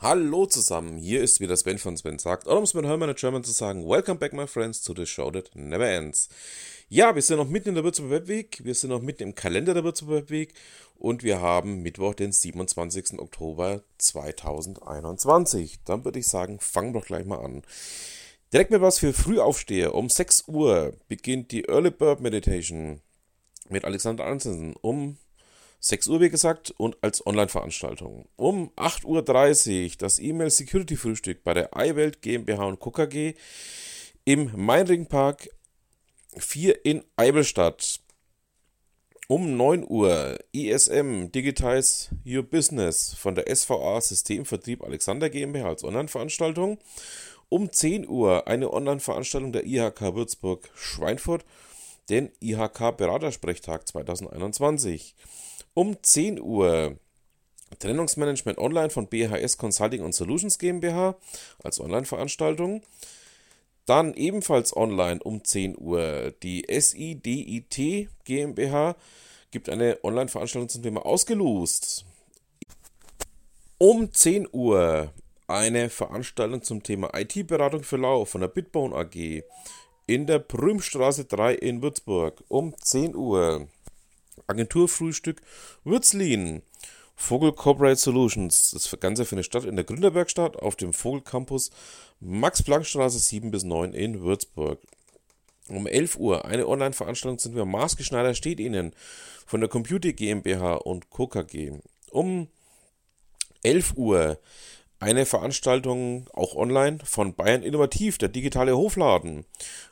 Hallo zusammen, hier ist wieder Sven von Sven sagt, oder um es mit Hermann German zu sagen, Welcome back my friends to the show that never ends. Ja, wir sind noch mitten in der Würzburger Webweek, wir sind noch mitten im Kalender der Würzburger Webweek und wir haben Mittwoch, den 27. Oktober 2021. Dann würde ich sagen, fangen wir doch gleich mal an. Direkt mit was für Frühaufsteher. Um 6 Uhr beginnt die Early Bird Meditation mit Alexander Ansensen. Um 6 Uhr, wie gesagt, und als Online-Veranstaltung. Um 8.30 Uhr das E-Mail Security Frühstück bei der iWelt GmbH und Co. KG im Mainring Park 4 in Eibelstadt. Um 9 Uhr ISM Digitize Your Business von der SVA Systemvertrieb Alexander GmbH als Online-Veranstaltung. Um 10 Uhr eine Online-Veranstaltung der IHK Würzburg Schweinfurt, den IHK Beratersprechtag 2021 um 10 Uhr Trennungsmanagement Online von BHS Consulting und Solutions GmbH als Online-Veranstaltung. Dann ebenfalls online um 10 Uhr die SIDIT GmbH gibt eine Online-Veranstaltung zum Thema ausgelost. Um 10 Uhr eine Veranstaltung zum Thema IT-Beratung für Lau von der Bitbone AG in der Prümstraße 3 in Würzburg. Um 10 Uhr Agenturfrühstück Würzlin. Vogel Corporate Solutions. Das Ganze findet statt in der Gründerwerkstatt auf dem Vogel Campus Max-Planck-Straße 7 bis 9 in Würzburg. Um 11 Uhr eine Online-Veranstaltung sind wir Maßgeschneider steht Ihnen von der Computer GmbH und Co. KG. Um 11 Uhr eine Veranstaltung auch online von Bayern Innovativ, der digitale Hofladen.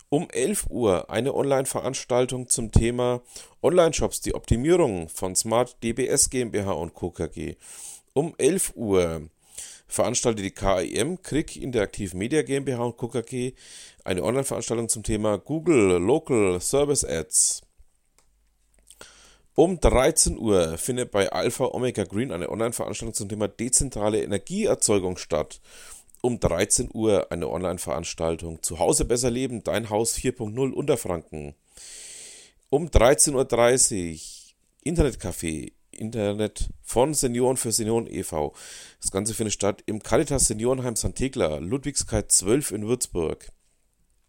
Um 11 Uhr eine Online-Veranstaltung zum Thema Online-Shops, die Optimierung von Smart DBS GmbH und Co. KG. Um 11 Uhr veranstaltet die KIM, Krieg Interactive Media GmbH und Co. KG, eine Online-Veranstaltung zum Thema Google Local Service Ads. Um 13 Uhr findet bei Alpha Omega Green eine Online-Veranstaltung zum Thema dezentrale Energieerzeugung statt um 13 Uhr eine Online-Veranstaltung. Zu Hause besser leben, dein Haus 4.0 Unterfranken. Um 13.30 Uhr Internetcafé, Internet von Senioren für Senioren e.V. Das Ganze findet statt im Caritas Seniorenheim St. Thekla, Ludwigskait 12 in Würzburg.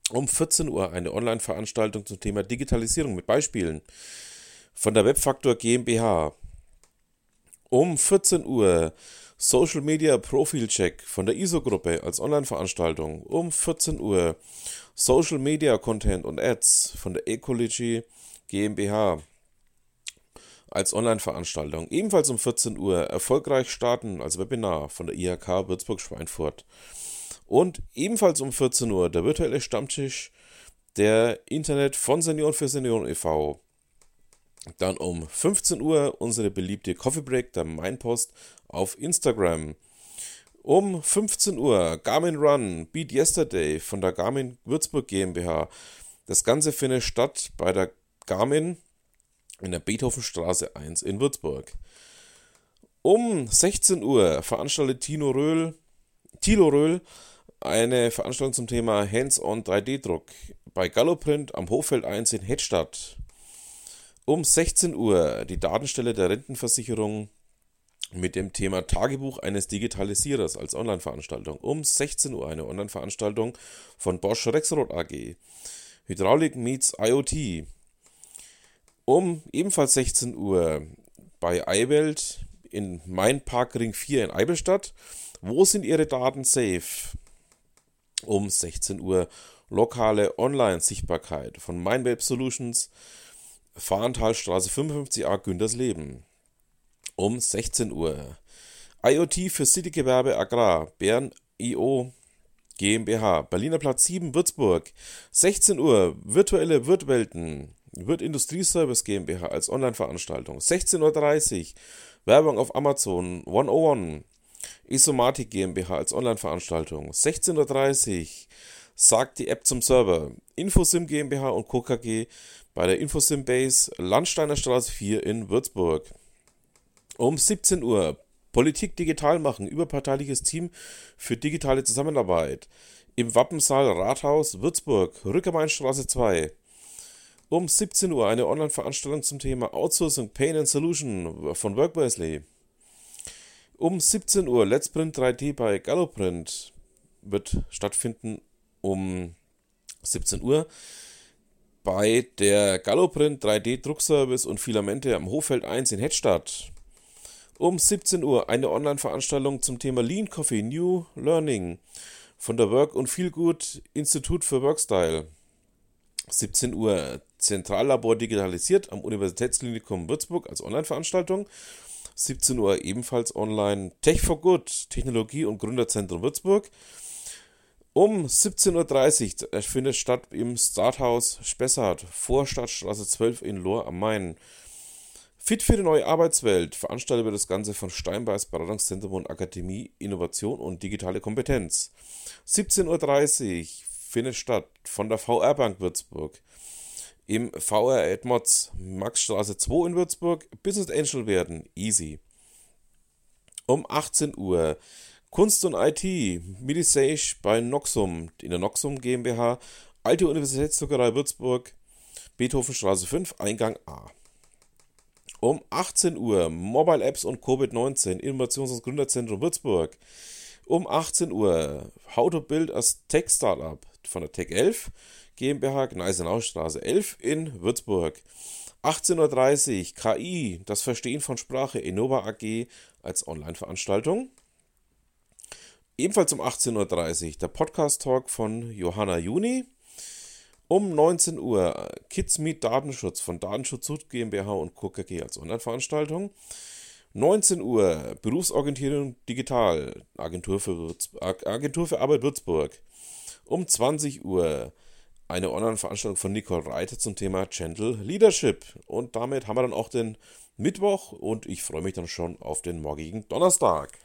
Um 14 Uhr eine Online-Veranstaltung zum Thema Digitalisierung mit Beispielen von der Webfaktor GmbH. Um 14 Uhr Social Media Profil Check von der ISO-Gruppe als Online-Veranstaltung um 14 Uhr. Social Media Content und Ads von der Ecology GmbH als Online-Veranstaltung. Ebenfalls um 14 Uhr erfolgreich starten als Webinar von der IHK Würzburg-Schweinfurt. Und ebenfalls um 14 Uhr der virtuelle Stammtisch der Internet von Senioren für Senioren e.V. Dann um 15 Uhr unsere beliebte Coffee Break, der Mainpost auf Instagram. Um 15 Uhr Garmin Run Beat Yesterday von der Garmin Würzburg GmbH. Das Ganze findet statt bei der Garmin in der Beethovenstraße 1 in Würzburg. Um 16 Uhr veranstaltet Tino Röhl, Tilo Röhl eine Veranstaltung zum Thema Hands-on 3D-Druck bei Galloprint am Hochfeld 1 in Hettstadt. Um 16 Uhr die Datenstelle der Rentenversicherung mit dem Thema Tagebuch eines Digitalisierers als Online-Veranstaltung. Um 16 Uhr eine Online-Veranstaltung von Bosch Rexroth AG. Hydraulik meets IoT. Um ebenfalls 16 Uhr bei iWelt in Main Park Ring 4 in Eibelstadt. Wo sind Ihre Daten safe? Um 16 Uhr lokale Online-Sichtbarkeit von MindWeb Solutions Fahrentalstraße 55a Güntersleben. Um 16 Uhr. IoT für Citygewerbe Agrar, Bern IO GmbH, Berliner Platz 7, Würzburg. 16 Uhr, virtuelle Wirtwelten, Wirt Industrieservice GmbH als Online-Veranstaltung. 16.30 Uhr, Werbung auf Amazon 101, Isomatic GmbH als Online-Veranstaltung. 16.30 Uhr, sagt die App zum Server. Infosim GmbH und Co. KG bei der Infosim Base Landsteiner Straße 4 in Würzburg. Um 17 Uhr Politik digital machen, überparteiliches Team für digitale Zusammenarbeit. Im Wappensaal Rathaus Würzburg, Rückermeinstraße 2. Um 17 Uhr eine Online-Veranstaltung zum Thema Outsourcing Pain and Solution von Workwesley. Um 17 Uhr Let's Print 3D bei Galloprint wird stattfinden um 17 Uhr bei der Galloprint 3D Druckservice und Filamente am Hochfeld 1 in Hedstadt. Um 17 Uhr eine Online-Veranstaltung zum Thema Lean Coffee New Learning von der Work und Feelgood Institut für Workstyle. 17 Uhr Zentrallabor digitalisiert am Universitätsklinikum Würzburg als Online-Veranstaltung. 17 Uhr ebenfalls online Tech for Good, Technologie- und Gründerzentrum Würzburg. Um 17.30 Uhr findet statt im Starthaus Spessart, Vorstadtstraße 12 in Lohr am Main. Fit für die neue Arbeitswelt veranstaltet wird das Ganze von Steinbeis Beratungszentrum und Akademie Innovation und digitale Kompetenz. 17.30 Uhr findet statt von der VR Bank Würzburg im VR Edmods Maxstraße 2 in Würzburg Business Angel werden. Easy. Um 18 Uhr Kunst und IT, Milisage bei Noxum, in der Noxum GmbH, Alte Universitätszuckerei Würzburg, Beethovenstraße 5, Eingang A. Um 18 Uhr Mobile Apps und Covid-19, Innovations- und Gründerzentrum Würzburg. Um 18 Uhr How to Build a Tech Startup von der Tech 11 GmbH, Gneisenaustraße 11 in Würzburg. 18.30 Uhr KI, das Verstehen von Sprache, Innova AG als Online-Veranstaltung. Ebenfalls um 18.30 Uhr der Podcast-Talk von Johanna Juni. Um 19 Uhr Kids Meet Datenschutz von Datenschutz GmbH und Co. KG als Online-Veranstaltung. 19 Uhr Berufsorientierung Digital, Agentur für, Agentur für Arbeit Würzburg. Um 20 Uhr eine Online-Veranstaltung von Nicole Reiter zum Thema Gentle Leadership. Und damit haben wir dann auch den Mittwoch und ich freue mich dann schon auf den morgigen Donnerstag.